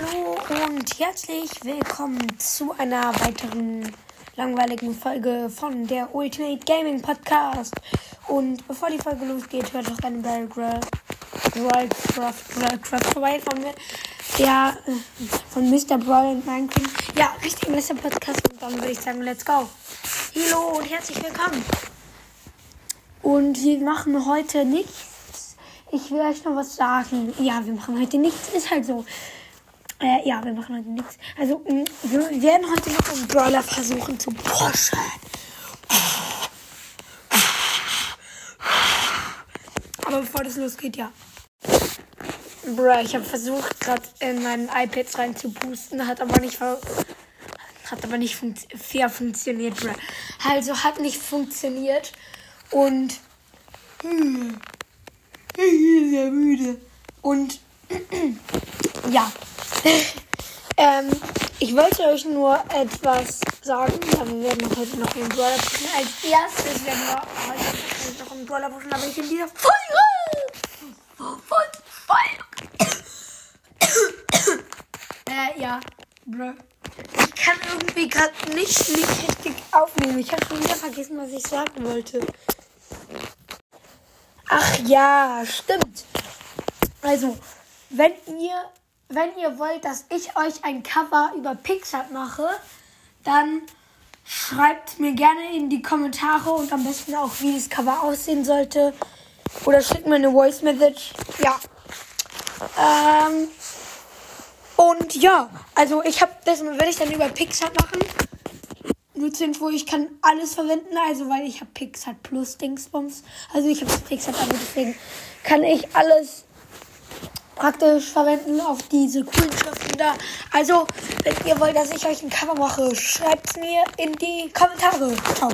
Hallo und herzlich willkommen zu einer weiteren langweiligen Folge von der Ultimate Gaming Podcast. Und bevor die Folge losgeht, hört doch eine Barrelcraft vorbei von mir. Ja, von Mr. Brawl und Minecraft. Ja, richtig Mr. Podcast. Und dann würde ich sagen, let's go. Hallo und herzlich willkommen. Und wir machen heute nichts. Ich will euch noch was sagen. Ja, wir machen heute nichts. Ist halt so. Äh, ja, wir machen heute nichts. Also, mh, wir werden heute noch einen Brawler versuchen zu pushen. Aber bevor das losgeht, ja. Bruh, ich habe versucht, gerade in meinen iPads rein zu boosten, hat aber nicht hat aber nicht funkt fair funktioniert, bruh. Also hat nicht funktioniert und hm, ich bin sehr müde und ja. ähm, ich wollte euch nur etwas sagen. Ja, wir werden heute noch einen Brawler pushen. Als erstes werden wir heute noch einen Brawler pushen, aber ich in dieser. Von Folge. äh, ja. Bruh. Ich kann irgendwie gerade nicht, nicht richtig aufnehmen. Ich habe schon wieder vergessen, was ich sagen wollte. Ach ja, stimmt. Also, wenn ihr, wenn ihr wollt, dass ich euch ein Cover über Pixar mache, dann schreibt mir gerne in die Kommentare und am besten auch, wie das Cover aussehen sollte. Oder schickt mir eine Voice Message. Ja. Ähm, und ja, also ich habe das werde ich dann über Pixar machen. Nur zur Info, ich kann alles verwenden, also weil ich habe Pixar Plus Dingsbums. Also ich habe Pixar Abo, deswegen kann ich alles praktisch verwenden auf diese coolen Schriften da. Also, wenn ihr wollt, dass ich euch ein Cover mache, schreibt es mir in die Kommentare. Ciao.